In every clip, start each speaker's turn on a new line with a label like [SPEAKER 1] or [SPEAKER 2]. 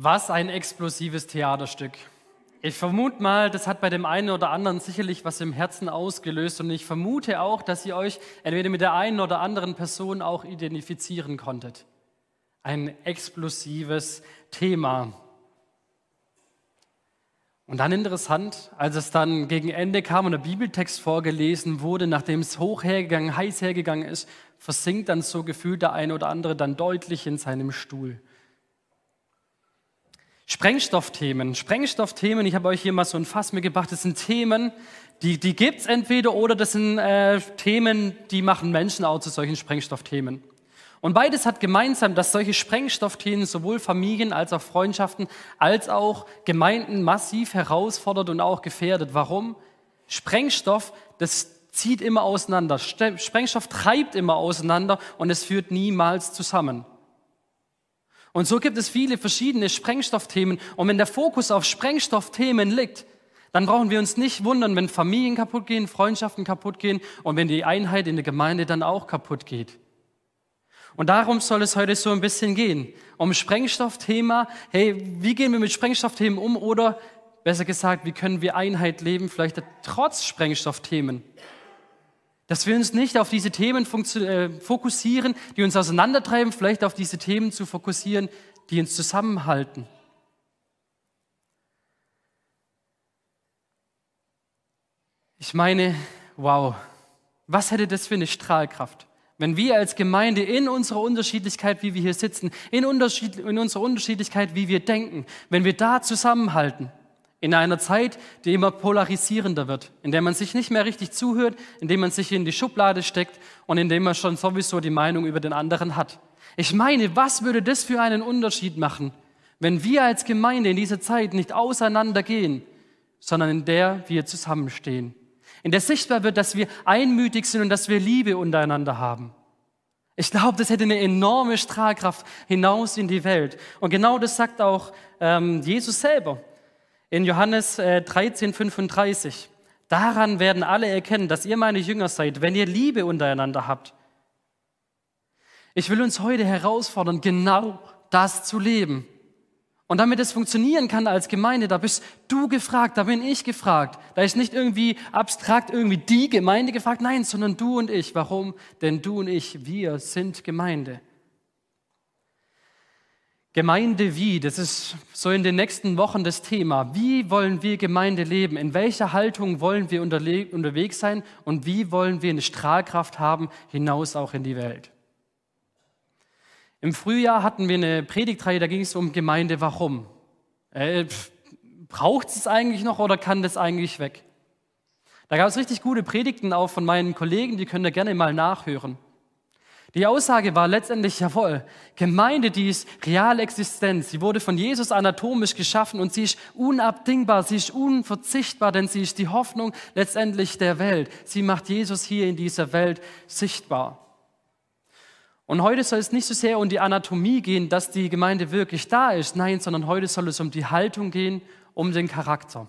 [SPEAKER 1] Was ein explosives Theaterstück. Ich vermute mal, das hat bei dem einen oder anderen sicherlich was im Herzen ausgelöst und ich vermute auch, dass ihr euch entweder mit der einen oder anderen Person auch identifizieren konntet. Ein explosives Thema. Und dann interessant, als es dann gegen Ende kam und der Bibeltext vorgelesen wurde, nachdem es hoch hergegangen, heiß hergegangen ist, versinkt dann so gefühlt der eine oder andere dann deutlich in seinem Stuhl. Sprengstoffthemen. Sprengstoffthemen, ich habe euch hier mal so ein Fass mitgebracht, das sind Themen, die, die gibt es entweder oder das sind äh, Themen, die machen Menschen auch zu solchen Sprengstoffthemen. Und beides hat gemeinsam, dass solche Sprengstoffthemen sowohl Familien als auch Freundschaften als auch Gemeinden massiv herausfordert und auch gefährdet. Warum? Sprengstoff, das zieht immer auseinander. Sprengstoff treibt immer auseinander und es führt niemals zusammen. Und so gibt es viele verschiedene Sprengstoffthemen. Und wenn der Fokus auf Sprengstoffthemen liegt, dann brauchen wir uns nicht wundern, wenn Familien kaputt gehen, Freundschaften kaputt gehen und wenn die Einheit in der Gemeinde dann auch kaputt geht. Und darum soll es heute so ein bisschen gehen. Um Sprengstoffthema. Hey, wie gehen wir mit Sprengstoffthemen um? Oder besser gesagt, wie können wir Einheit leben, vielleicht trotz Sprengstoffthemen? Dass wir uns nicht auf diese Themen äh, fokussieren, die uns auseinandertreiben, vielleicht auf diese Themen zu fokussieren, die uns zusammenhalten. Ich meine, wow, was hätte das für eine Strahlkraft? Wenn wir als Gemeinde in unserer Unterschiedlichkeit, wie wir hier sitzen, in, Unterschied, in unserer Unterschiedlichkeit, wie wir denken, wenn wir da zusammenhalten, in einer Zeit, die immer polarisierender wird, in der man sich nicht mehr richtig zuhört, in der man sich in die Schublade steckt und in dem man schon sowieso die Meinung über den anderen hat. Ich meine, was würde das für einen Unterschied machen, wenn wir als Gemeinde in dieser Zeit nicht auseinandergehen, sondern in der wir zusammenstehen? In der sichtbar wird, dass wir einmütig sind und dass wir Liebe untereinander haben. Ich glaube, das hätte eine enorme Strahlkraft hinaus in die Welt. Und genau das sagt auch ähm, Jesus selber. In Johannes 13, äh, 35. Daran werden alle erkennen, dass ihr meine Jünger seid, wenn ihr Liebe untereinander habt. Ich will uns heute herausfordern, genau das zu leben. Und damit es funktionieren kann als Gemeinde, da bist du gefragt, da bin ich gefragt. Da ist nicht irgendwie abstrakt irgendwie die Gemeinde gefragt, nein, sondern du und ich. Warum? Denn du und ich, wir sind Gemeinde. Gemeinde wie? Das ist so in den nächsten Wochen das Thema. Wie wollen wir Gemeinde leben? In welcher Haltung wollen wir unterwegs sein? Und wie wollen wir eine Strahlkraft haben hinaus auch in die Welt? Im Frühjahr hatten wir eine Predigtreihe, da ging es um Gemeinde. Warum? Äh, Braucht es eigentlich noch oder kann das eigentlich weg? Da gab es richtig gute Predigten auch von meinen Kollegen, die könnt ihr gerne mal nachhören. Die Aussage war letztendlich, jawohl, Gemeinde, die ist real existent. Sie wurde von Jesus anatomisch geschaffen und sie ist unabdingbar, sie ist unverzichtbar, denn sie ist die Hoffnung letztendlich der Welt. Sie macht Jesus hier in dieser Welt sichtbar. Und heute soll es nicht so sehr um die Anatomie gehen, dass die Gemeinde wirklich da ist, nein, sondern heute soll es um die Haltung gehen, um den Charakter.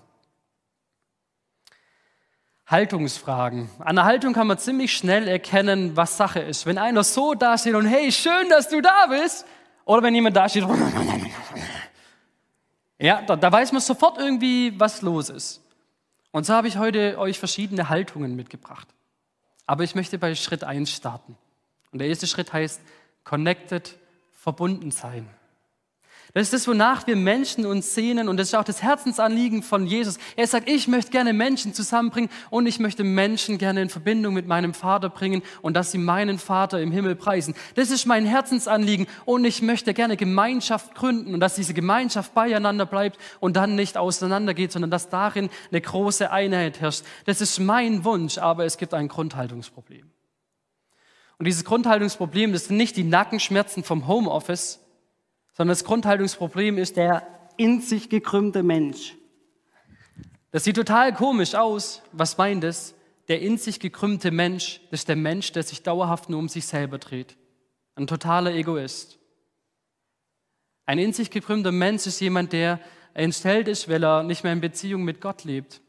[SPEAKER 1] Haltungsfragen. An der Haltung kann man ziemlich schnell erkennen, was Sache ist. Wenn einer so dasteht und hey, schön, dass du da bist, oder wenn jemand dasteht, ja, da, da weiß man sofort irgendwie, was los ist. Und so habe ich heute euch verschiedene Haltungen mitgebracht. Aber ich möchte bei Schritt 1 starten. Und der erste Schritt heißt connected, verbunden sein. Das ist das, wonach wir Menschen uns sehnen und das ist auch das Herzensanliegen von Jesus. Er sagt, ich möchte gerne Menschen zusammenbringen und ich möchte Menschen gerne in Verbindung mit meinem Vater bringen und dass sie meinen Vater im Himmel preisen. Das ist mein Herzensanliegen und ich möchte gerne Gemeinschaft gründen und dass diese Gemeinschaft beieinander bleibt und dann nicht auseinandergeht, sondern dass darin eine große Einheit herrscht. Das ist mein Wunsch, aber es gibt ein Grundhaltungsproblem. Und dieses Grundhaltungsproblem, das sind nicht die Nackenschmerzen vom Homeoffice, sondern das Grundhaltungsproblem ist der in sich gekrümmte Mensch. Das sieht total komisch aus. Was meint es? Der in sich gekrümmte Mensch, ist der Mensch, der sich dauerhaft nur um sich selber dreht. Ein totaler Egoist. Ein in sich gekrümmter Mensch ist jemand, der entstellt ist, weil er nicht mehr in Beziehung mit Gott lebt.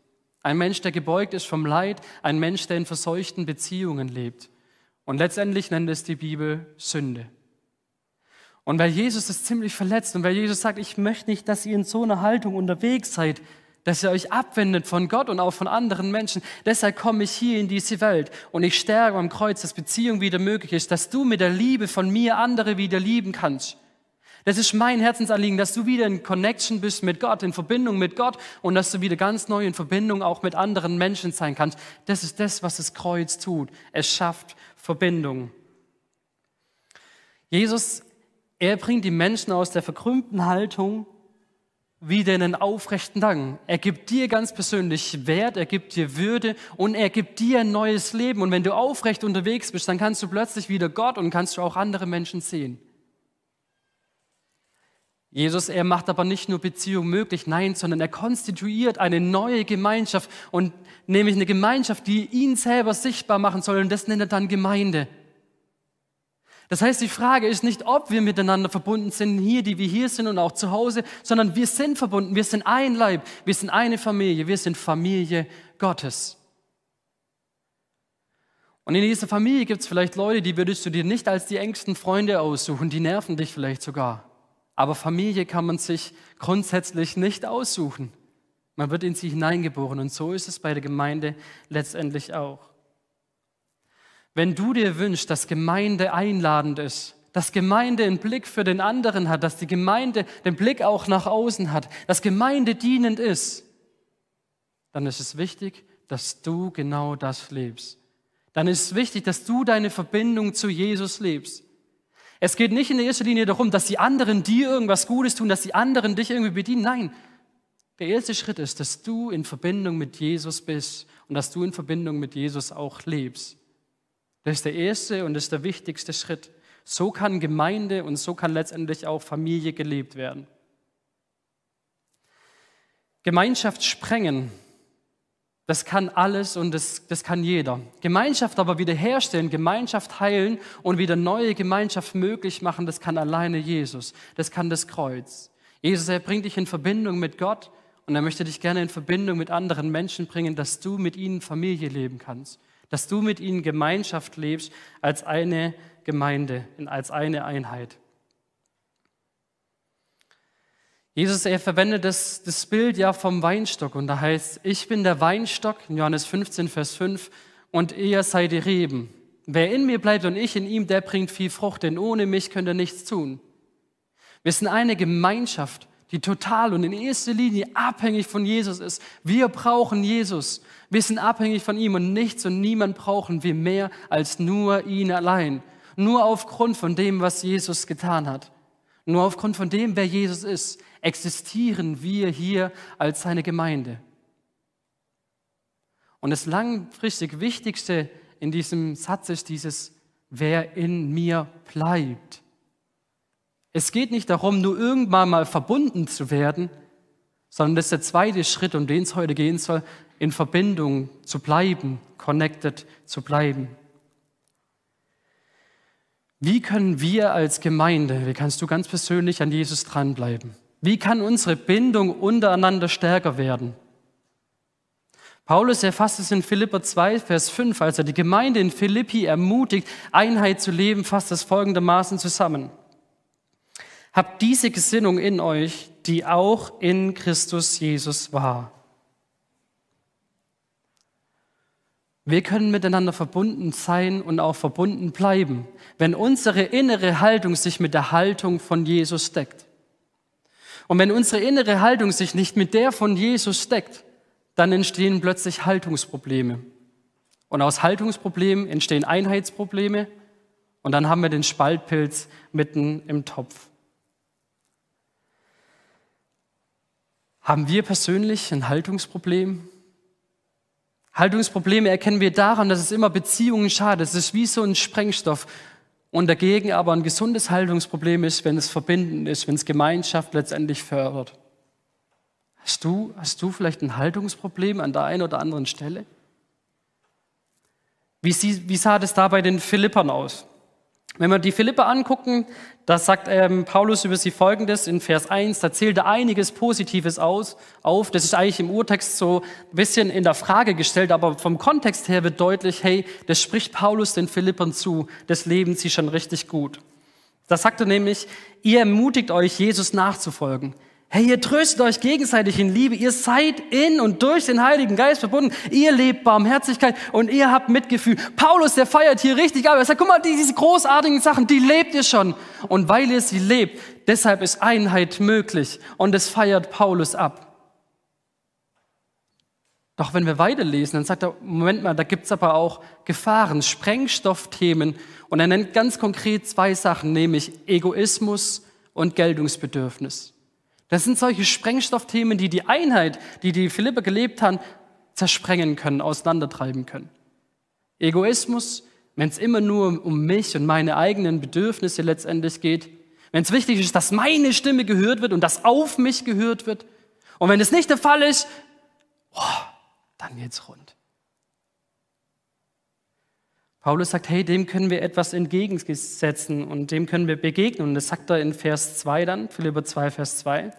[SPEAKER 1] Ein Mensch, der gebeugt ist vom Leid, ein Mensch, der in verseuchten Beziehungen lebt. Und letztendlich nennt es die Bibel Sünde. Und weil Jesus ist ziemlich verletzt und weil Jesus sagt, ich möchte nicht, dass ihr in so einer Haltung unterwegs seid, dass ihr euch abwendet von Gott und auch von anderen Menschen. Deshalb komme ich hier in diese Welt und ich sterbe am Kreuz, dass Beziehung wieder möglich ist, dass du mit der Liebe von mir andere wieder lieben kannst. Das ist mein Herzensanliegen, dass du wieder in Connection bist mit Gott, in Verbindung mit Gott und dass du wieder ganz neu in Verbindung auch mit anderen Menschen sein kannst. Das ist das, was das Kreuz tut. Es schafft Verbindung. Jesus, er bringt die Menschen aus der verkrümmten Haltung wieder in einen aufrechten Dank. Er gibt dir ganz persönlich Wert, er gibt dir Würde und er gibt dir ein neues Leben. Und wenn du aufrecht unterwegs bist, dann kannst du plötzlich wieder Gott und kannst du auch andere Menschen sehen. Jesus, er macht aber nicht nur Beziehung möglich, nein, sondern er konstituiert eine neue Gemeinschaft und nämlich eine Gemeinschaft, die ihn selber sichtbar machen soll und das nennt er dann Gemeinde. Das heißt, die Frage ist nicht, ob wir miteinander verbunden sind, hier, die wir hier sind und auch zu Hause, sondern wir sind verbunden, wir sind ein Leib, wir sind eine Familie, wir sind Familie Gottes. Und in dieser Familie gibt es vielleicht Leute, die würdest du dir nicht als die engsten Freunde aussuchen, die nerven dich vielleicht sogar. Aber Familie kann man sich grundsätzlich nicht aussuchen. Man wird in sie hineingeboren und so ist es bei der Gemeinde letztendlich auch. Wenn du dir wünschst, dass Gemeinde einladend ist, dass Gemeinde einen Blick für den anderen hat, dass die Gemeinde den Blick auch nach außen hat, dass Gemeinde dienend ist, dann ist es wichtig, dass du genau das lebst. Dann ist es wichtig, dass du deine Verbindung zu Jesus lebst. Es geht nicht in erster Linie darum, dass die anderen dir irgendwas Gutes tun, dass die anderen dich irgendwie bedienen. Nein, der erste Schritt ist, dass du in Verbindung mit Jesus bist und dass du in Verbindung mit Jesus auch lebst. Das ist der erste und das ist der wichtigste Schritt. So kann Gemeinde und so kann letztendlich auch Familie gelebt werden. Gemeinschaft sprengen das kann alles und das, das kann jeder. Gemeinschaft aber wiederherstellen, Gemeinschaft heilen und wieder neue Gemeinschaft möglich machen, das kann alleine Jesus. Das kann das Kreuz. Jesus, er bringt dich in Verbindung mit Gott und er möchte dich gerne in Verbindung mit anderen Menschen bringen, dass du mit ihnen Familie leben kannst, dass du mit ihnen Gemeinschaft lebst als eine Gemeinde, als eine Einheit. Jesus, er verwendet das, das Bild ja vom Weinstock und da heißt, ich bin der Weinstock, in Johannes 15, Vers 5, und ihr seid die Reben. Wer in mir bleibt und ich in ihm, der bringt viel Frucht, denn ohne mich könnt ihr nichts tun. Wir sind eine Gemeinschaft, die total und in erster Linie abhängig von Jesus ist. Wir brauchen Jesus. Wir sind abhängig von ihm und nichts und niemand brauchen wir mehr als nur ihn allein. Nur aufgrund von dem, was Jesus getan hat. Nur aufgrund von dem, wer Jesus ist existieren wir hier als seine Gemeinde. Und das langfristig Wichtigste in diesem Satz ist dieses, wer in mir bleibt. Es geht nicht darum, nur irgendwann mal verbunden zu werden, sondern das ist der zweite Schritt, um den es heute gehen soll, in Verbindung zu bleiben, connected zu bleiben. Wie können wir als Gemeinde, wie kannst du ganz persönlich an Jesus dranbleiben? Wie kann unsere Bindung untereinander stärker werden? Paulus erfasst es in Philipper 2, Vers 5, als er die Gemeinde in Philippi ermutigt, Einheit zu leben, fasst es folgendermaßen zusammen. Habt diese Gesinnung in euch, die auch in Christus Jesus war. Wir können miteinander verbunden sein und auch verbunden bleiben, wenn unsere innere Haltung sich mit der Haltung von Jesus deckt. Und wenn unsere innere Haltung sich nicht mit der von Jesus steckt, dann entstehen plötzlich Haltungsprobleme. Und aus Haltungsproblemen entstehen Einheitsprobleme und dann haben wir den Spaltpilz mitten im Topf. Haben wir persönlich ein Haltungsproblem? Haltungsprobleme erkennen wir daran, dass es immer Beziehungen schadet. Es ist wie so ein Sprengstoff. Und dagegen aber ein gesundes Haltungsproblem ist, wenn es verbindend ist, wenn es Gemeinschaft letztendlich fördert. Hast du, hast du vielleicht ein Haltungsproblem an der einen oder anderen Stelle? Wie, wie sah das da bei den Philippern aus? Wenn wir die Philipper angucken, da sagt ähm, Paulus über sie Folgendes in Vers 1, da zählt er einiges Positives aus, auf. Das ist eigentlich im Urtext so ein bisschen in der Frage gestellt, aber vom Kontext her wird deutlich, hey, das spricht Paulus den Philippern zu, das leben sie schon richtig gut. Da sagt er nämlich, ihr ermutigt euch, Jesus nachzufolgen. Hey, ihr tröstet euch gegenseitig in Liebe. Ihr seid in und durch den Heiligen Geist verbunden. Ihr lebt Barmherzigkeit und ihr habt Mitgefühl. Paulus, der feiert hier richtig ab. Er sagt, guck mal, diese großartigen Sachen, die lebt ihr schon. Und weil ihr sie lebt, deshalb ist Einheit möglich. Und es feiert Paulus ab. Doch wenn wir weiterlesen, dann sagt er, Moment mal, da gibt's aber auch Gefahren, Sprengstoffthemen. Und er nennt ganz konkret zwei Sachen, nämlich Egoismus und Geltungsbedürfnis. Das sind solche Sprengstoffthemen, die die Einheit, die die Philippe gelebt haben, zersprengen können, auseinandertreiben können. Egoismus, wenn es immer nur um mich und meine eigenen Bedürfnisse letztendlich geht, wenn es wichtig ist, dass meine Stimme gehört wird und dass auf mich gehört wird. Und wenn es nicht der Fall ist, oh, dann geht's rund. Paulus sagt, hey, dem können wir etwas entgegensetzen und dem können wir begegnen. Und das sagt er in Vers 2 dann, Philipper 2, Vers 2.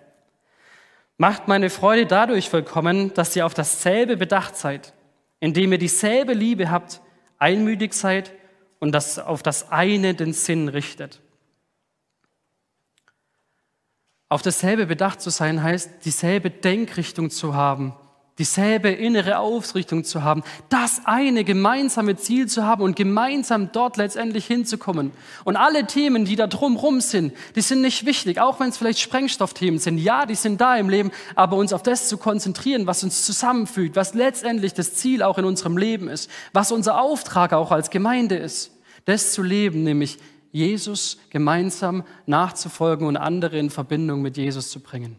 [SPEAKER 1] Macht meine Freude dadurch vollkommen, dass ihr auf dasselbe bedacht seid, indem ihr dieselbe Liebe habt, einmütig seid und das auf das eine den Sinn richtet. Auf dasselbe bedacht zu sein heißt, dieselbe Denkrichtung zu haben, dieselbe innere Ausrichtung zu haben, das eine gemeinsame Ziel zu haben und gemeinsam dort letztendlich hinzukommen. Und alle Themen, die da drumherum sind, die sind nicht wichtig, auch wenn es vielleicht Sprengstoffthemen sind. Ja, die sind da im Leben, aber uns auf das zu konzentrieren, was uns zusammenfügt, was letztendlich das Ziel auch in unserem Leben ist, was unser Auftrag auch als Gemeinde ist, das zu leben, nämlich Jesus gemeinsam nachzufolgen und andere in Verbindung mit Jesus zu bringen.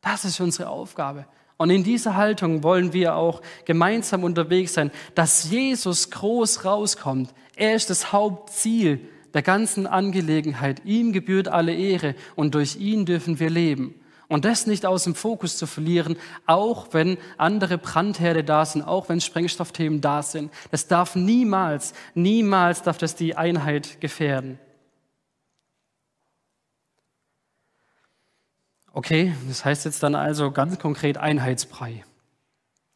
[SPEAKER 1] Das ist unsere Aufgabe. Und in dieser Haltung wollen wir auch gemeinsam unterwegs sein, dass Jesus groß rauskommt. Er ist das Hauptziel der ganzen Angelegenheit. Ihm gebührt alle Ehre und durch ihn dürfen wir leben. Und das nicht aus dem Fokus zu verlieren, auch wenn andere Brandherde da sind, auch wenn Sprengstoffthemen da sind. Das darf niemals, niemals darf das die Einheit gefährden. Okay, das heißt jetzt dann also ganz konkret Einheitsbrei.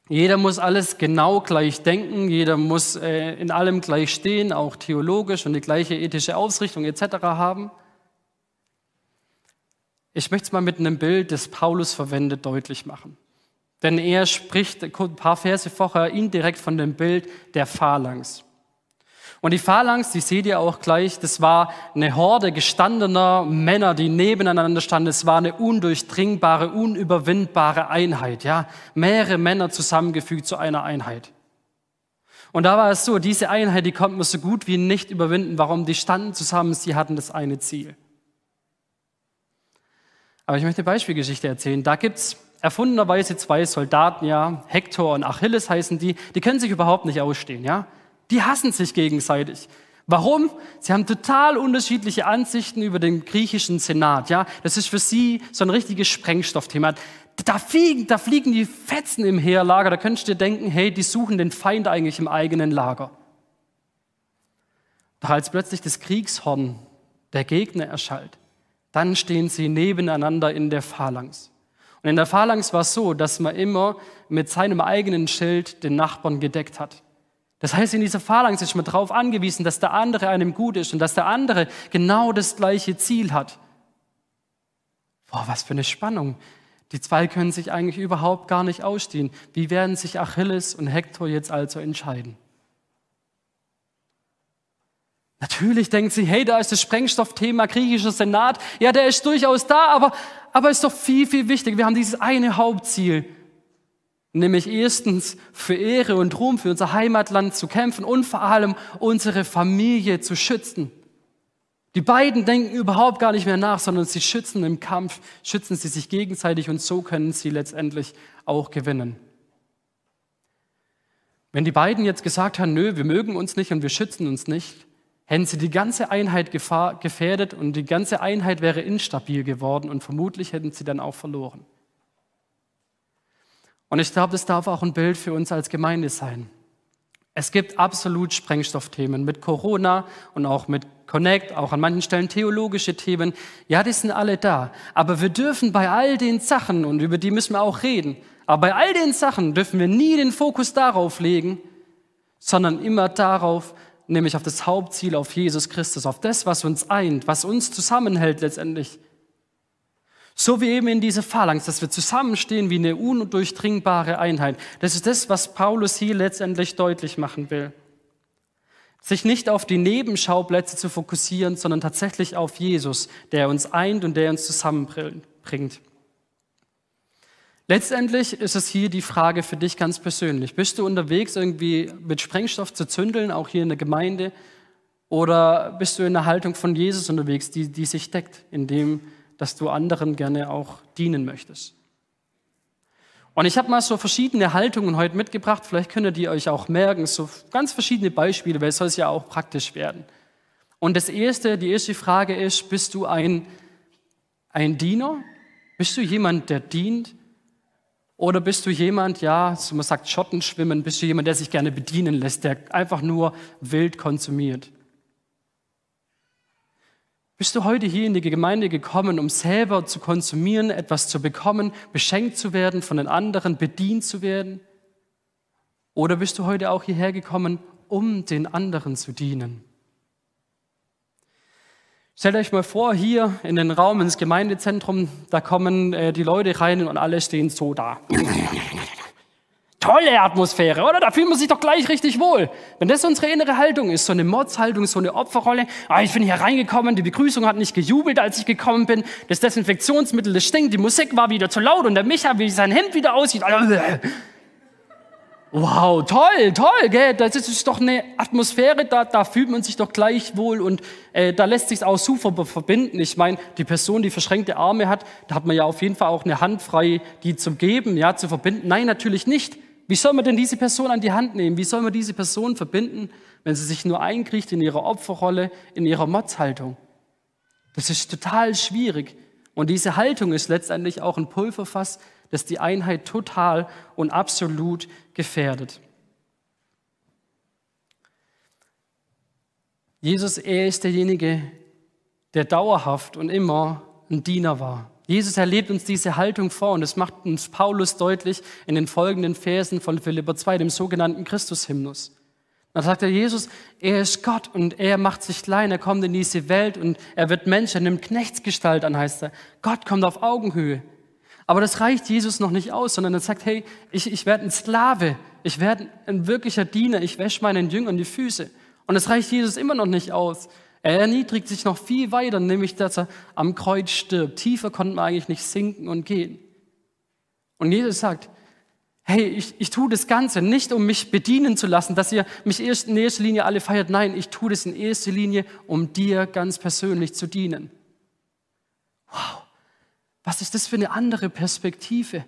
[SPEAKER 1] Jeder muss alles genau gleich denken, jeder muss äh, in allem gleich stehen, auch theologisch und die gleiche ethische Ausrichtung etc. haben. Ich möchte es mal mit einem Bild, das Paulus verwendet, deutlich machen. Denn er spricht ein paar Verse vorher indirekt von dem Bild der Phalanx. Und die Phalanx, die seht ihr auch gleich, das war eine Horde gestandener Männer, die nebeneinander standen. Es war eine undurchdringbare, unüberwindbare Einheit, ja. Mehrere Männer zusammengefügt zu einer Einheit. Und da war es so, diese Einheit, die konnte man so gut wie nicht überwinden. Warum? Die standen zusammen, sie hatten das eine Ziel. Aber ich möchte eine Beispielgeschichte erzählen. Da gibt's erfundenerweise zwei Soldaten, ja, Hektor und Achilles heißen die, die können sich überhaupt nicht ausstehen, ja. Die hassen sich gegenseitig. Warum? Sie haben total unterschiedliche Ansichten über den griechischen Senat. Ja, das ist für sie so ein richtiges Sprengstoffthema. Da fliegen, da fliegen die Fetzen im Heerlager. Da könntest du dir denken, hey, die suchen den Feind eigentlich im eigenen Lager. Doch als plötzlich das Kriegshorn der Gegner erschallt, dann stehen sie nebeneinander in der Phalanx. Und in der Phalanx war es so, dass man immer mit seinem eigenen Schild den Nachbarn gedeckt hat. Das heißt, in dieser Phalanx ist man darauf angewiesen, dass der andere einem gut ist und dass der andere genau das gleiche Ziel hat. Boah, was für eine Spannung. Die zwei können sich eigentlich überhaupt gar nicht ausstehen. Wie werden sich Achilles und Hektor jetzt also entscheiden? Natürlich denken sie, hey, da ist das Sprengstoffthema griechischer Senat. Ja, der ist durchaus da, aber, aber ist doch viel, viel wichtiger. Wir haben dieses eine Hauptziel. Nämlich erstens für Ehre und Ruhm für unser Heimatland zu kämpfen und vor allem unsere Familie zu schützen. Die beiden denken überhaupt gar nicht mehr nach, sondern sie schützen im Kampf, schützen sie sich gegenseitig und so können sie letztendlich auch gewinnen. Wenn die beiden jetzt gesagt haben, nö, wir mögen uns nicht und wir schützen uns nicht, hätten sie die ganze Einheit gefährdet und die ganze Einheit wäre instabil geworden und vermutlich hätten sie dann auch verloren. Und ich glaube, das darf auch ein Bild für uns als Gemeinde sein. Es gibt absolut Sprengstoffthemen mit Corona und auch mit Connect, auch an manchen Stellen theologische Themen. Ja, die sind alle da. Aber wir dürfen bei all den Sachen, und über die müssen wir auch reden, aber bei all den Sachen dürfen wir nie den Fokus darauf legen, sondern immer darauf, nämlich auf das Hauptziel, auf Jesus Christus, auf das, was uns eint, was uns zusammenhält letztendlich. So wie eben in dieser Phalanx, dass wir zusammenstehen wie eine undurchdringbare Einheit. Das ist das, was Paulus hier letztendlich deutlich machen will. Sich nicht auf die Nebenschauplätze zu fokussieren, sondern tatsächlich auf Jesus, der uns eint und der uns zusammenbringt. Letztendlich ist es hier die Frage für dich ganz persönlich. Bist du unterwegs, irgendwie mit Sprengstoff zu zündeln, auch hier in der Gemeinde? Oder bist du in der Haltung von Jesus unterwegs, die, die sich deckt, indem dass du anderen gerne auch dienen möchtest? Und ich habe mal so verschiedene Haltungen heute mitgebracht. Vielleicht könnt ihr die euch auch merken, so ganz verschiedene Beispiele, weil es soll es ja auch praktisch werden. Und das erste, die erste Frage ist, bist du ein, ein Diener? Bist du jemand, der dient? Oder bist du jemand, ja, so man sagt Schottenschwimmen, bist du jemand, der sich gerne bedienen lässt, der einfach nur wild konsumiert? Bist du heute hier in die Gemeinde gekommen, um selber zu konsumieren, etwas zu bekommen, beschenkt zu werden, von den anderen bedient zu werden? Oder bist du heute auch hierher gekommen, um den anderen zu dienen? Stellt euch mal vor, hier in den Raum, ins Gemeindezentrum, da kommen äh, die Leute rein und alle stehen so da. Tolle Atmosphäre, oder? Da fühlt man sich doch gleich richtig wohl. Wenn das unsere innere Haltung ist, so eine Mordshaltung, so eine Opferrolle, ah, ich bin hier reingekommen, die Begrüßung hat nicht gejubelt, als ich gekommen bin, das Desinfektionsmittel, das stinkt, die Musik war wieder zu laut und der Micha, wie sein Hemd wieder aussieht. Wow, toll, toll, gell? Das ist doch eine Atmosphäre, da, da fühlt man sich doch gleich wohl und äh, da lässt sich auch super verbinden. Ich meine, die Person, die verschränkte Arme hat, da hat man ja auf jeden Fall auch eine Hand frei, die zu geben, ja, zu verbinden. Nein, natürlich nicht. Wie soll man denn diese Person an die Hand nehmen? Wie soll man diese Person verbinden, wenn sie sich nur einkriecht in ihrer Opferrolle, in ihrer Motzhaltung? Das ist total schwierig. Und diese Haltung ist letztendlich auch ein Pulverfass, das die Einheit total und absolut gefährdet. Jesus, er ist derjenige, der dauerhaft und immer ein Diener war. Jesus erlebt uns diese Haltung vor und das macht uns Paulus deutlich in den folgenden Versen von Philipper 2, dem sogenannten Christushymnus. Da sagt er, Jesus, er ist Gott und er macht sich klein, er kommt in diese Welt und er wird Mensch, er nimmt Knechtsgestalt an, heißt er. Gott kommt auf Augenhöhe. Aber das reicht Jesus noch nicht aus, sondern er sagt, hey, ich, ich werde ein Sklave, ich werde ein wirklicher Diener, ich wäsche meinen Jüngern die Füße. Und das reicht Jesus immer noch nicht aus. Er erniedrigt sich noch viel weiter, nämlich dass er am Kreuz stirbt. Tiefer konnte man eigentlich nicht sinken und gehen. Und Jesus sagt, hey, ich, ich tue das Ganze nicht, um mich bedienen zu lassen, dass ihr mich erst in erster Linie alle feiert. Nein, ich tue das in erster Linie, um dir ganz persönlich zu dienen. Wow, was ist das für eine andere Perspektive?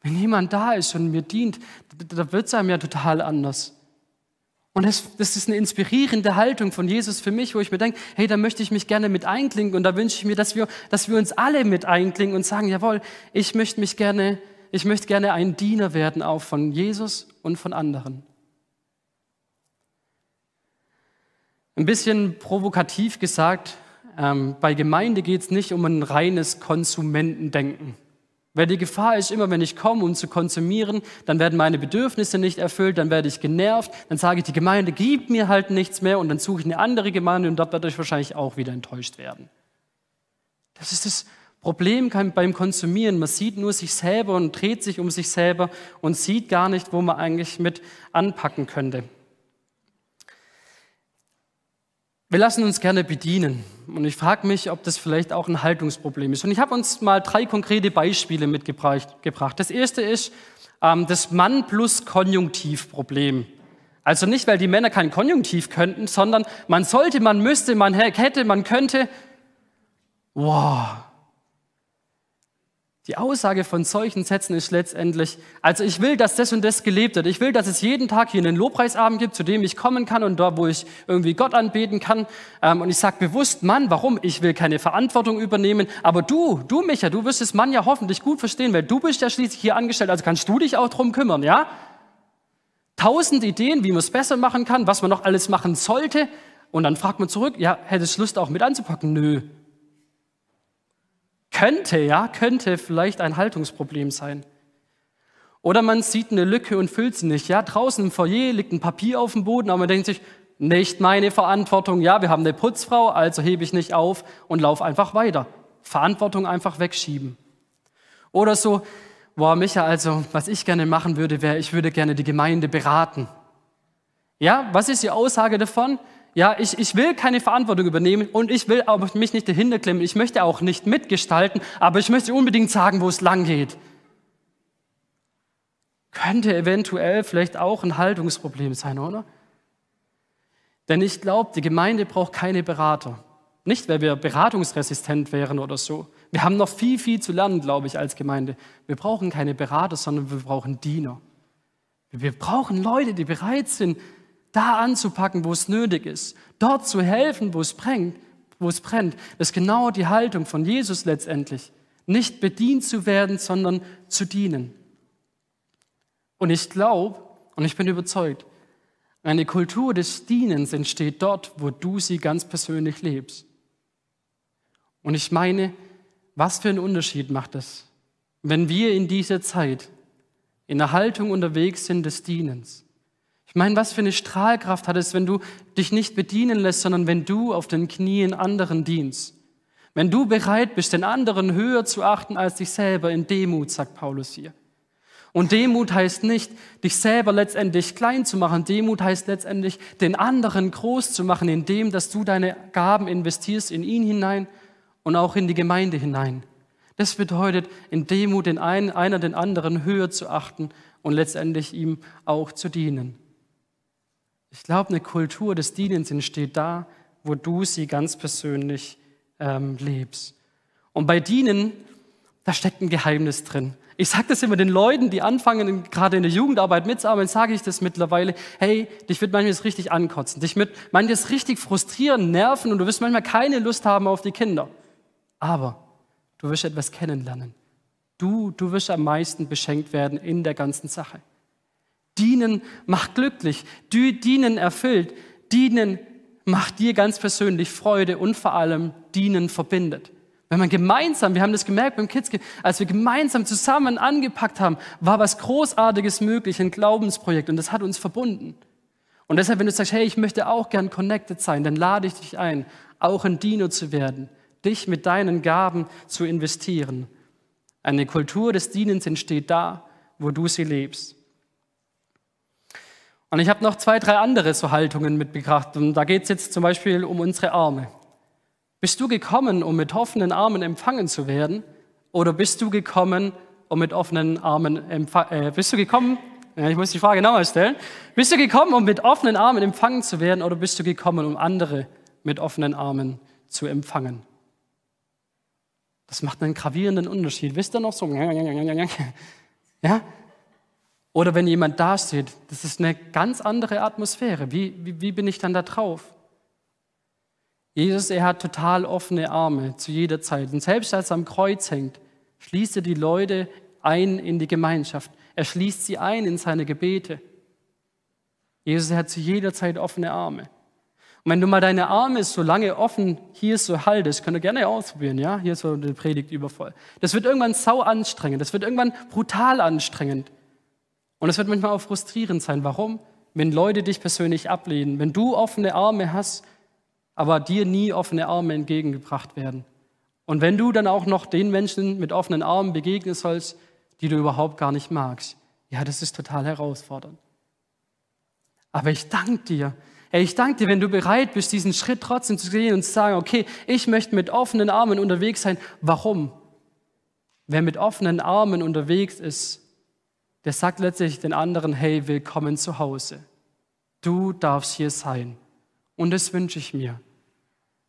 [SPEAKER 1] Wenn jemand da ist und mir dient, da wird es einem ja total anders. Und das, das, ist eine inspirierende Haltung von Jesus für mich, wo ich mir denke, hey, da möchte ich mich gerne mit einklinken und da wünsche ich mir, dass wir, dass wir uns alle mit einklinken und sagen, jawohl, ich möchte mich gerne, ich möchte gerne ein Diener werden auch von Jesus und von anderen. Ein bisschen provokativ gesagt, ähm, bei Gemeinde geht es nicht um ein reines Konsumentendenken. Weil die Gefahr ist immer, wenn ich komme, um zu konsumieren, dann werden meine Bedürfnisse nicht erfüllt, dann werde ich genervt, dann sage ich, die Gemeinde gibt mir halt nichts mehr und dann suche ich eine andere Gemeinde und dort werde ich wahrscheinlich auch wieder enttäuscht werden. Das ist das Problem beim Konsumieren. Man sieht nur sich selber und dreht sich um sich selber und sieht gar nicht, wo man eigentlich mit anpacken könnte. Wir lassen uns gerne bedienen. Und ich frage mich, ob das vielleicht auch ein Haltungsproblem ist. Und ich habe uns mal drei konkrete Beispiele mitgebracht. Das erste ist ähm, das Mann plus Konjunktivproblem. Also nicht, weil die Männer kein Konjunktiv könnten, sondern man sollte, man müsste, man hätte, man könnte. Wow, die Aussage von solchen Sätzen ist letztendlich, also ich will, dass das und das gelebt wird. Ich will, dass es jeden Tag hier einen Lobpreisabend gibt, zu dem ich kommen kann und da, wo ich irgendwie Gott anbeten kann. Ähm, und ich sage bewusst, Mann, warum? Ich will keine Verantwortung übernehmen. Aber du, du Micha, du wirst es Mann ja hoffentlich gut verstehen, weil du bist ja schließlich hier angestellt, also kannst du dich auch drum kümmern, ja? Tausend Ideen, wie man es besser machen kann, was man noch alles machen sollte. Und dann fragt man zurück, ja, hättest du Lust auch mit anzupacken? Nö, könnte, ja, könnte vielleicht ein Haltungsproblem sein. Oder man sieht eine Lücke und füllt sie nicht. Ja, draußen im Foyer liegt ein Papier auf dem Boden, aber man denkt sich, Nicht meine Verantwortung. Ja, wir haben eine Putzfrau, also hebe ich nicht auf und laufe einfach weiter. Verantwortung einfach wegschieben. Oder so, boah, Micha, also was ich gerne machen würde, wäre, ich würde gerne die Gemeinde beraten. Ja, was ist die Aussage davon? Ja, ich, ich will keine Verantwortung übernehmen und ich will auch mich nicht dahinter klemmen. Ich möchte auch nicht mitgestalten, aber ich möchte unbedingt sagen, wo es lang geht. Könnte eventuell vielleicht auch ein Haltungsproblem sein, oder? Denn ich glaube, die Gemeinde braucht keine Berater. Nicht, weil wir beratungsresistent wären oder so. Wir haben noch viel, viel zu lernen, glaube ich, als Gemeinde. Wir brauchen keine Berater, sondern wir brauchen Diener. Wir brauchen Leute, die bereit sind, da anzupacken, wo es nötig ist, dort zu helfen, wo es brennt, wo es brennt. Ist genau die Haltung von Jesus letztendlich. Nicht bedient zu werden, sondern zu dienen. Und ich glaube und ich bin überzeugt, eine Kultur des Dienens entsteht dort, wo du sie ganz persönlich lebst. Und ich meine, was für einen Unterschied macht es, wenn wir in dieser Zeit in der Haltung unterwegs sind des Dienens? Ich meine, was für eine Strahlkraft hat es, wenn du dich nicht bedienen lässt, sondern wenn du auf den Knien anderen dienst? Wenn du bereit bist, den anderen höher zu achten als dich selber in Demut, sagt Paulus hier. Und Demut heißt nicht, dich selber letztendlich klein zu machen. Demut heißt letztendlich, den anderen groß zu machen, indem, dass du deine Gaben investierst in ihn hinein und auch in die Gemeinde hinein. Das bedeutet, in Demut den einen, einer den anderen höher zu achten und letztendlich ihm auch zu dienen. Ich glaube, eine Kultur des Dienens entsteht da, wo du sie ganz persönlich ähm, lebst. Und bei Dienen, da steckt ein Geheimnis drin. Ich sage das immer den Leuten, die anfangen, gerade in der Jugendarbeit mitzuarbeiten, sage ich das mittlerweile, hey, dich wird manches richtig ankotzen, dich wird manches richtig frustrieren, nerven und du wirst manchmal keine Lust haben auf die Kinder. Aber du wirst etwas kennenlernen. Du, du wirst am meisten beschenkt werden in der ganzen Sache. Dienen macht glücklich, dienen erfüllt, dienen macht dir ganz persönlich Freude und vor allem dienen verbindet. Wenn man gemeinsam, wir haben das gemerkt beim Kids, als wir gemeinsam zusammen angepackt haben, war was Großartiges möglich, ein Glaubensprojekt und das hat uns verbunden. Und deshalb, wenn du sagst, hey, ich möchte auch gern connected sein, dann lade ich dich ein, auch ein Diener zu werden, dich mit deinen Gaben zu investieren. Eine Kultur des Dienens entsteht da, wo du sie lebst. Und ich habe noch zwei, drei andere so Haltungen mitgebracht. Und da geht es jetzt zum Beispiel um unsere Arme. Bist du gekommen, um mit offenen Armen empfangen zu werden? Oder bist du gekommen, um mit offenen Armen empfangen? Äh, bist du gekommen? Ja, ich muss die Frage nochmal stellen. Bist du gekommen, um mit offenen Armen empfangen zu werden? Oder bist du gekommen, um andere mit offenen Armen zu empfangen? Das macht einen gravierenden Unterschied. Wisst ihr noch so? Ja? Oder wenn jemand da steht, das ist eine ganz andere Atmosphäre. Wie, wie, wie bin ich dann da drauf? Jesus, er hat total offene Arme zu jeder Zeit. Und selbst als er am Kreuz hängt, schließt er die Leute ein in die Gemeinschaft. Er schließt sie ein in seine Gebete. Jesus, er hat zu jeder Zeit offene Arme. Und wenn du mal deine Arme so lange offen hier so haltest, könnt ihr gerne ausprobieren, ja? Hier so eine Predigt übervoll. Das wird irgendwann sau anstrengend. Das wird irgendwann brutal anstrengend. Und es wird manchmal auch frustrierend sein. Warum? Wenn Leute dich persönlich ablehnen. Wenn du offene Arme hast, aber dir nie offene Arme entgegengebracht werden. Und wenn du dann auch noch den Menschen mit offenen Armen begegnen sollst, die du überhaupt gar nicht magst, ja, das ist total herausfordernd. Aber ich danke dir. Hey, ich danke dir, wenn du bereit bist, diesen Schritt trotzdem zu gehen und zu sagen, okay, ich möchte mit offenen Armen unterwegs sein. Warum? Wer mit offenen Armen unterwegs ist, der sagt letztlich den anderen, hey, willkommen zu Hause. Du darfst hier sein. Und das wünsche ich mir.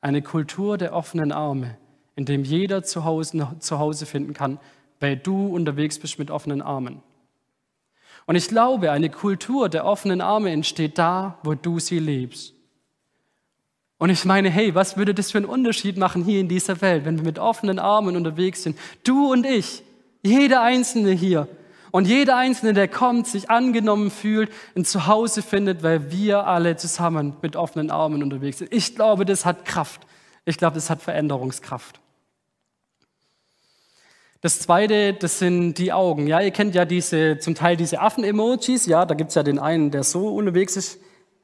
[SPEAKER 1] Eine Kultur der offenen Arme, in dem jeder zu Hause, zu Hause finden kann, weil du unterwegs bist mit offenen Armen. Und ich glaube, eine Kultur der offenen Arme entsteht da, wo du sie lebst. Und ich meine, hey, was würde das für einen Unterschied machen hier in dieser Welt, wenn wir mit offenen Armen unterwegs sind? Du und ich, jeder Einzelne hier, und jeder Einzelne, der kommt, sich angenommen fühlt, ein Zuhause findet, weil wir alle zusammen mit offenen Armen unterwegs sind. Ich glaube, das hat Kraft. Ich glaube, das hat Veränderungskraft. Das zweite, das sind die Augen. Ja, ihr kennt ja diese, zum Teil diese Affen-Emojis. Ja, da gibt es ja den einen, der so unterwegs ist.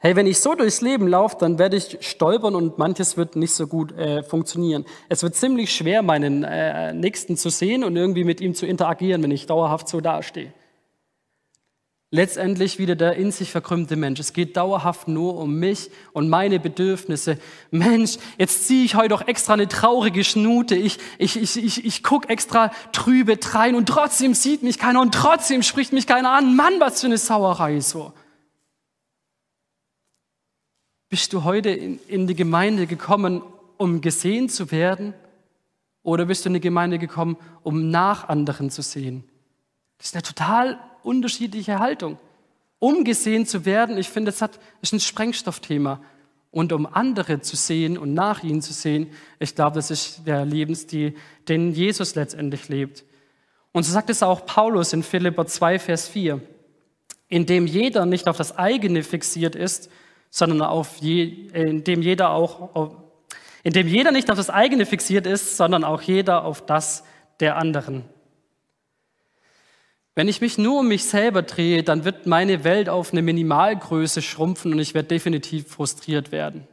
[SPEAKER 1] Hey, wenn ich so durchs Leben laufe, dann werde ich stolpern und manches wird nicht so gut äh, funktionieren. Es wird ziemlich schwer, meinen äh, Nächsten zu sehen und irgendwie mit ihm zu interagieren, wenn ich dauerhaft so dastehe. Letztendlich wieder der in sich verkrümmte Mensch. Es geht dauerhaft nur um mich und meine Bedürfnisse. Mensch, jetzt ziehe ich heute doch extra eine traurige Schnute. Ich, ich, ich, ich, ich gucke extra trübe drein und trotzdem sieht mich keiner und trotzdem spricht mich keiner an. Mann, was für eine Sauerei so. Bist du heute in, in die Gemeinde gekommen, um gesehen zu werden? Oder bist du in die Gemeinde gekommen, um nach anderen zu sehen? Das ist eine total unterschiedliche Haltung. Um gesehen zu werden, ich finde, das hat, ist ein Sprengstoffthema. Und um andere zu sehen und nach ihnen zu sehen, ich glaube, das ist der Lebensstil, den Jesus letztendlich lebt. Und so sagt es auch Paulus in Philipper 2, Vers 4, in dem jeder nicht auf das eigene fixiert ist, sondern auf je, in dem jeder auch, in dem jeder nicht auf das eigene fixiert ist, sondern auch jeder auf das der anderen. Wenn ich mich nur um mich selber drehe, dann wird meine Welt auf eine Minimalgröße schrumpfen und ich werde definitiv frustriert werden.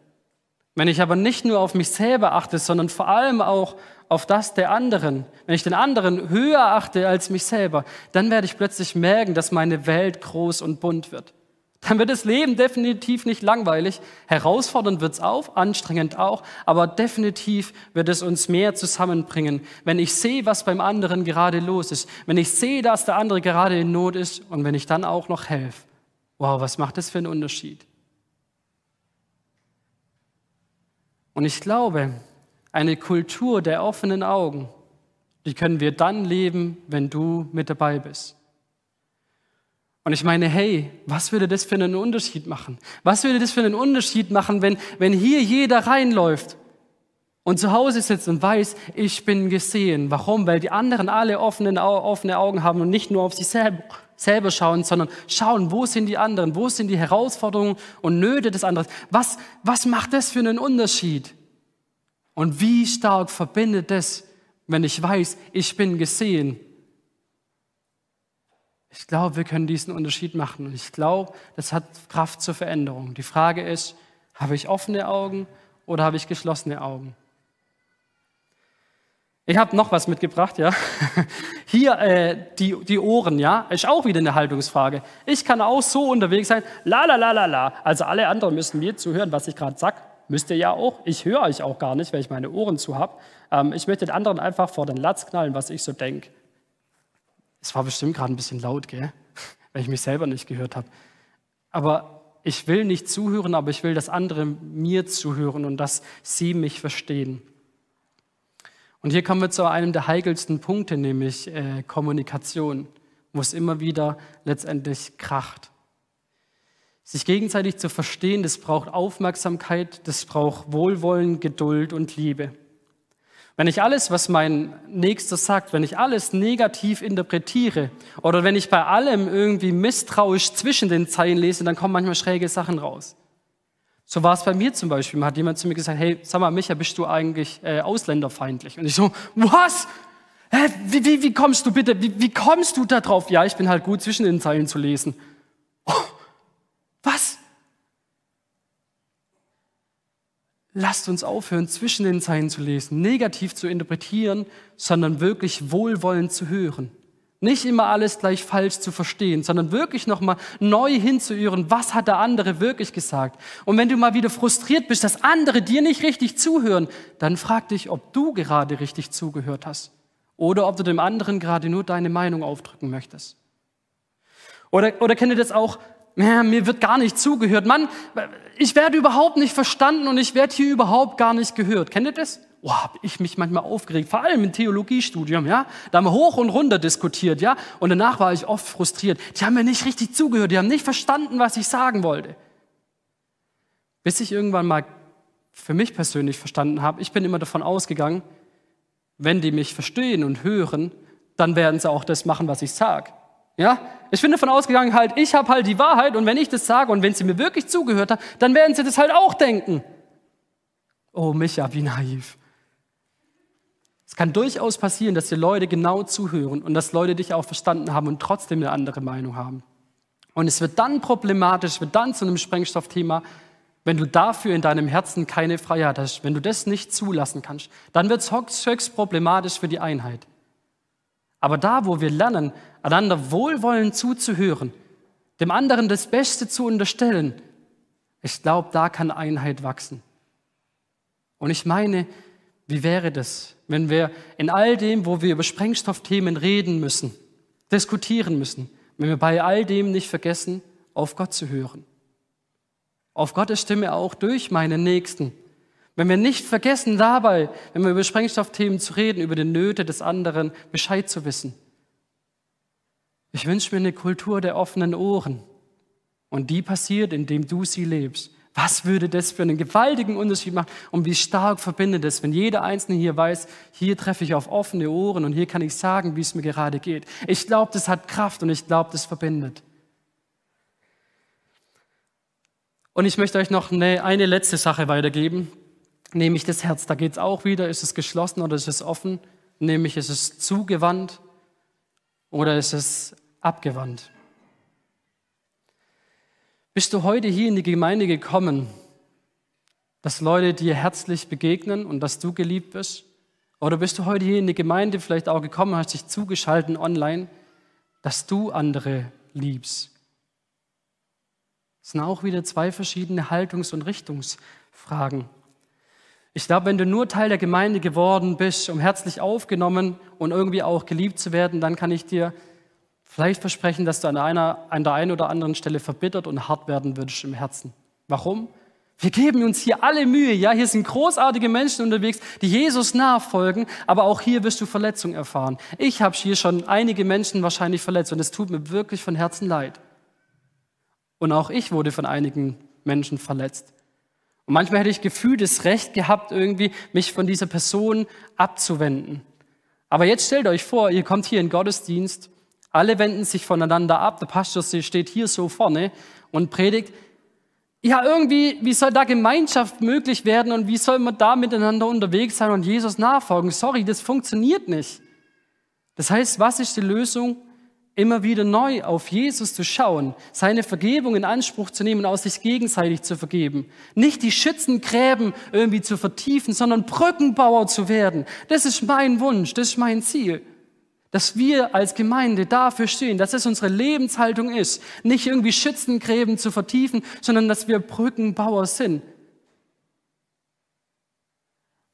[SPEAKER 1] Wenn ich aber nicht nur auf mich selber achte, sondern vor allem auch auf das der anderen, wenn ich den anderen höher achte als mich selber, dann werde ich plötzlich merken, dass meine Welt groß und bunt wird dann wird das Leben definitiv nicht langweilig. Herausfordernd wird es auch, anstrengend auch, aber definitiv wird es uns mehr zusammenbringen, wenn ich sehe, was beim anderen gerade los ist, wenn ich sehe, dass der andere gerade in Not ist und wenn ich dann auch noch helfe. Wow, was macht das für einen Unterschied? Und ich glaube, eine Kultur der offenen Augen, die können wir dann leben, wenn du mit dabei bist. Und ich meine, hey, was würde das für einen Unterschied machen? Was würde das für einen Unterschied machen, wenn, wenn hier jeder reinläuft und zu Hause sitzt und weiß, ich bin gesehen? Warum? Weil die anderen alle offene, offene Augen haben und nicht nur auf sich selber, selber schauen, sondern schauen, wo sind die anderen? Wo sind die Herausforderungen und Nöte des anderen? Was, was macht das für einen Unterschied? Und wie stark verbindet das, wenn ich weiß, ich bin gesehen? Ich glaube, wir können diesen Unterschied machen. Und ich glaube, das hat Kraft zur Veränderung. Die Frage ist, habe ich offene Augen oder habe ich geschlossene Augen? Ich habe noch was mitgebracht, ja. Hier äh, die, die Ohren, ja, ist auch wieder eine Haltungsfrage. Ich kann auch so unterwegs sein, la la la la la. Also alle anderen müssen mir zuhören, was ich gerade sage. Müsst ihr ja auch. Ich höre euch auch gar nicht, weil ich meine Ohren zu habe. Ähm, ich möchte den anderen einfach vor den Latz knallen, was ich so denke. Es war bestimmt gerade ein bisschen laut, gell? weil ich mich selber nicht gehört habe. Aber ich will nicht zuhören, aber ich will, dass andere mir zuhören und dass sie mich verstehen. Und hier kommen wir zu einem der heikelsten Punkte, nämlich äh, Kommunikation, wo es immer wieder letztendlich kracht. Sich gegenseitig zu verstehen, das braucht Aufmerksamkeit, das braucht Wohlwollen, Geduld und Liebe. Wenn ich alles, was mein Nächster sagt, wenn ich alles negativ interpretiere oder wenn ich bei allem irgendwie misstrauisch zwischen den Zeilen lese, dann kommen manchmal schräge Sachen raus. So war es bei mir zum Beispiel. Man hat jemand zu mir gesagt, hey, sag mal, Micha, bist du eigentlich äh, ausländerfeindlich? Und ich so, was? Hä, wie, wie, wie kommst du bitte, wie, wie kommst du da drauf? Ja, ich bin halt gut zwischen den Zeilen zu lesen. Oh, was? Lasst uns aufhören, zwischen den Zeilen zu lesen, negativ zu interpretieren, sondern wirklich wohlwollend zu hören. Nicht immer alles gleich falsch zu verstehen, sondern wirklich nochmal neu hinzuhören, was hat der andere wirklich gesagt. Und wenn du mal wieder frustriert bist, dass andere dir nicht richtig zuhören, dann frag dich, ob du gerade richtig zugehört hast oder ob du dem anderen gerade nur deine Meinung aufdrücken möchtest. Oder, oder kennt ihr das auch? Ja, mir wird gar nicht zugehört. Mann, ich werde überhaupt nicht verstanden und ich werde hier überhaupt gar nicht gehört. Kennt ihr das? Oh, habe ich mich manchmal aufgeregt, vor allem im Theologiestudium, ja. Da haben wir hoch und runter diskutiert, ja. Und danach war ich oft frustriert. Die haben mir nicht richtig zugehört, die haben nicht verstanden, was ich sagen wollte. Bis ich irgendwann mal für mich persönlich verstanden habe, ich bin immer davon ausgegangen, wenn die mich verstehen und hören, dann werden sie auch das machen, was ich sage. Ja, ich bin davon ausgegangen, halt, ich habe halt die Wahrheit und wenn ich das sage und wenn sie mir wirklich zugehört haben, dann werden sie das halt auch denken. Oh, Micha, wie naiv. Es kann durchaus passieren, dass dir Leute genau zuhören und dass Leute dich auch verstanden haben und trotzdem eine andere Meinung haben. Und es wird dann problematisch, wird dann zu einem Sprengstoffthema, wenn du dafür in deinem Herzen keine Freiheit hast, wenn du das nicht zulassen kannst, dann wird es höchst problematisch für die Einheit. Aber da, wo wir lernen, einander wohlwollend zuzuhören, dem anderen das Beste zu unterstellen, ich glaube, da kann Einheit wachsen. Und ich meine, wie wäre das, wenn wir in all dem, wo wir über Sprengstoffthemen reden müssen, diskutieren müssen, wenn wir bei all dem nicht vergessen, auf Gott zu hören? Auf Gottes Stimme auch durch meinen Nächsten. Wenn wir nicht vergessen dabei, wenn wir über Sprengstoffthemen zu reden, über die Nöte des anderen Bescheid zu wissen. Ich wünsche mir eine Kultur der offenen Ohren. Und die passiert, indem du sie lebst. Was würde das für einen gewaltigen Unterschied machen? Und wie stark verbindet es, wenn jeder Einzelne hier weiß, hier treffe ich auf offene Ohren und hier kann ich sagen, wie es mir gerade geht. Ich glaube, das hat Kraft und ich glaube, das verbindet. Und ich möchte euch noch eine, eine letzte Sache weitergeben, nämlich das Herz. Da geht es auch wieder, ist es geschlossen oder ist es offen? Nämlich ist es zugewandt oder ist es abgewandt? Bist du heute hier in die Gemeinde gekommen, dass Leute dir herzlich begegnen und dass du geliebt bist? Oder bist du heute hier in die Gemeinde vielleicht auch gekommen, hast dich zugeschaltet online, dass du andere liebst? Das sind auch wieder zwei verschiedene Haltungs- und Richtungsfragen. Ich glaube, wenn du nur Teil der Gemeinde geworden bist, um herzlich aufgenommen und irgendwie auch geliebt zu werden, dann kann ich dir vielleicht versprechen, dass du an, einer, an der einen oder anderen Stelle verbittert und hart werden würdest im Herzen. Warum? Wir geben uns hier alle Mühe, ja, hier sind großartige Menschen unterwegs, die Jesus nachfolgen, aber auch hier wirst du Verletzung erfahren. Ich habe hier schon einige Menschen wahrscheinlich verletzt und es tut mir wirklich von Herzen leid. Und auch ich wurde von einigen Menschen verletzt. Und manchmal hätte ich gefühlt das Recht gehabt, irgendwie mich von dieser Person abzuwenden. Aber jetzt stellt euch vor, ihr kommt hier in Gottesdienst alle wenden sich voneinander ab. Der Pastor steht hier so vorne und predigt. Ja, irgendwie, wie soll da Gemeinschaft möglich werden und wie soll man da miteinander unterwegs sein und Jesus nachfolgen? Sorry, das funktioniert nicht. Das heißt, was ist die Lösung? Immer wieder neu auf Jesus zu schauen, seine Vergebung in Anspruch zu nehmen, aus sich gegenseitig zu vergeben. Nicht die Schützengräben irgendwie zu vertiefen, sondern Brückenbauer zu werden. Das ist mein Wunsch, das ist mein Ziel. Dass wir als Gemeinde dafür stehen, dass es unsere Lebenshaltung ist, nicht irgendwie Schützengräben zu vertiefen, sondern dass wir Brückenbauer sind.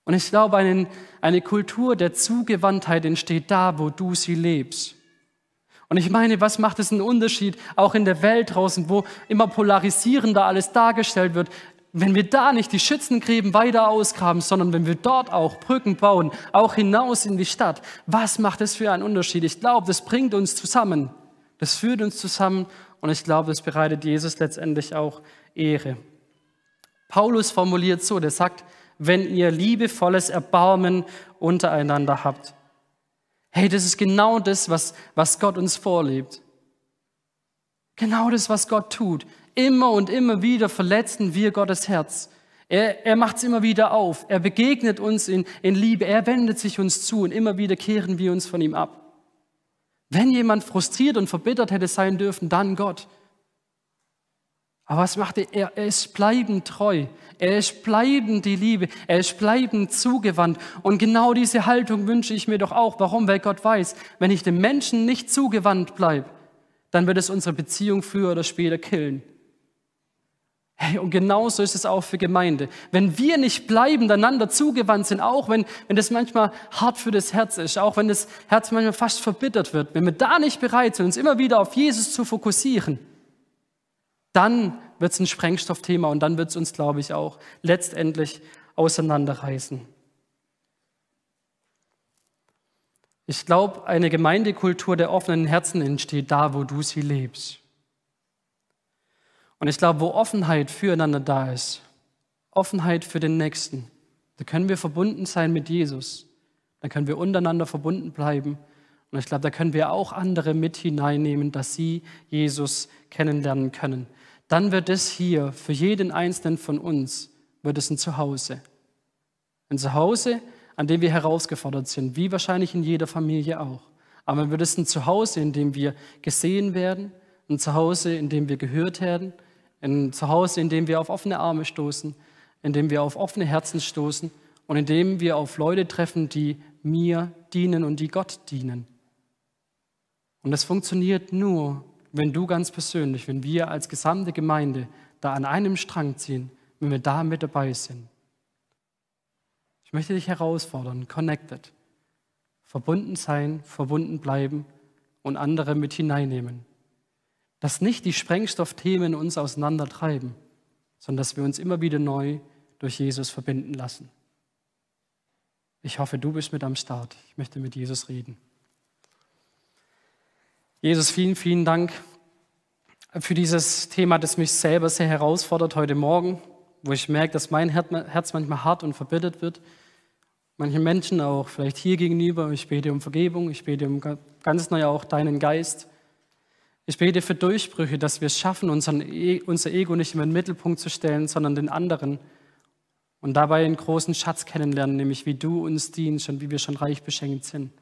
[SPEAKER 1] Und ich glaube, eine, eine Kultur der Zugewandtheit entsteht da, wo du sie lebst. Und ich meine, was macht es einen Unterschied, auch in der Welt draußen, wo immer polarisierender alles dargestellt wird? wenn wir da nicht die Schützengräben weiter ausgraben, sondern wenn wir dort auch Brücken bauen, auch hinaus in die Stadt, was macht es für einen Unterschied? Ich glaube, das bringt uns zusammen. Das führt uns zusammen und ich glaube, das bereitet Jesus letztendlich auch Ehre. Paulus formuliert so, der sagt, wenn ihr liebevolles Erbarmen untereinander habt. Hey, das ist genau das, was, was Gott uns vorlebt. Genau das, was Gott tut. Immer und immer wieder verletzen wir Gottes Herz. Er, er macht es immer wieder auf. Er begegnet uns in, in Liebe. Er wendet sich uns zu und immer wieder kehren wir uns von ihm ab. Wenn jemand frustriert und verbittert hätte sein dürfen, dann Gott. Aber was macht er? Er, ist bleibend treu. Er ist bleibend die Liebe. Er ist bleibend zugewandt. Und genau diese Haltung wünsche ich mir doch auch. Warum? Weil Gott weiß, wenn ich dem Menschen nicht zugewandt bleibe, dann wird es unsere Beziehung früher oder später killen. Hey, und genauso ist es auch für Gemeinde. Wenn wir nicht bleibend einander zugewandt sind, auch wenn, wenn das manchmal hart für das Herz ist, auch wenn das Herz manchmal fast verbittert wird, wenn wir da nicht bereit sind, uns immer wieder auf Jesus zu fokussieren, dann wird es ein Sprengstoffthema und dann wird es uns, glaube ich, auch letztendlich auseinanderreißen. Ich glaube, eine Gemeindekultur der offenen Herzen entsteht da, wo du sie lebst. Und ich glaube, wo Offenheit füreinander da ist, Offenheit für den Nächsten, da können wir verbunden sein mit Jesus. Da können wir untereinander verbunden bleiben. Und ich glaube, da können wir auch andere mit hineinnehmen, dass sie Jesus kennenlernen können. Dann wird es hier für jeden Einzelnen von uns, wird es ein Zuhause. Ein Zuhause, an dem wir herausgefordert sind, wie wahrscheinlich in jeder Familie auch. Aber wird es ein Zuhause, in dem wir gesehen werden, ein Zuhause, in dem wir gehört werden, ein Zuhause, in dem wir auf offene Arme stoßen, in dem wir auf offene Herzen stoßen und in dem wir auf Leute treffen, die mir dienen und die Gott dienen. Und das funktioniert nur, wenn du ganz persönlich, wenn wir als gesamte Gemeinde da an einem Strang ziehen, wenn wir da mit dabei sind. Ich möchte dich herausfordern, connected, verbunden sein, verbunden bleiben und andere mit hineinnehmen. Dass nicht die Sprengstoffthemen uns auseinandertreiben, sondern dass wir uns immer wieder neu durch Jesus verbinden lassen. Ich hoffe, du bist mit am Start. Ich möchte mit Jesus reden. Jesus, vielen, vielen Dank für dieses Thema, das mich selber sehr herausfordert heute Morgen, wo ich merke, dass mein Herz manchmal hart und verbittert wird. Manche Menschen auch, vielleicht hier gegenüber. Ich bete um Vergebung, ich bete um ganz neu auch deinen Geist. Ich bete für Durchbrüche, dass wir es schaffen, unseren, e, unser Ego nicht in den Mittelpunkt zu stellen, sondern den anderen. Und dabei einen großen Schatz kennenlernen, nämlich wie du uns dienst und wie wir schon reich beschenkt sind.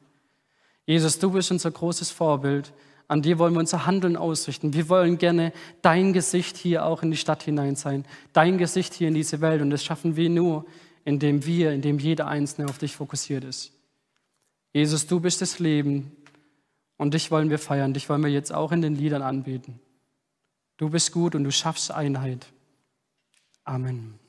[SPEAKER 1] Jesus, du bist unser großes Vorbild. An dir wollen wir unser Handeln ausrichten. Wir wollen gerne dein Gesicht hier auch in die Stadt hinein sein, dein Gesicht hier in diese Welt. Und das schaffen wir nur, indem wir, indem jeder Einzelne auf dich fokussiert ist. Jesus, du bist das Leben und dich wollen wir feiern. Dich wollen wir jetzt auch in den Liedern anbeten. Du bist gut und du schaffst Einheit. Amen.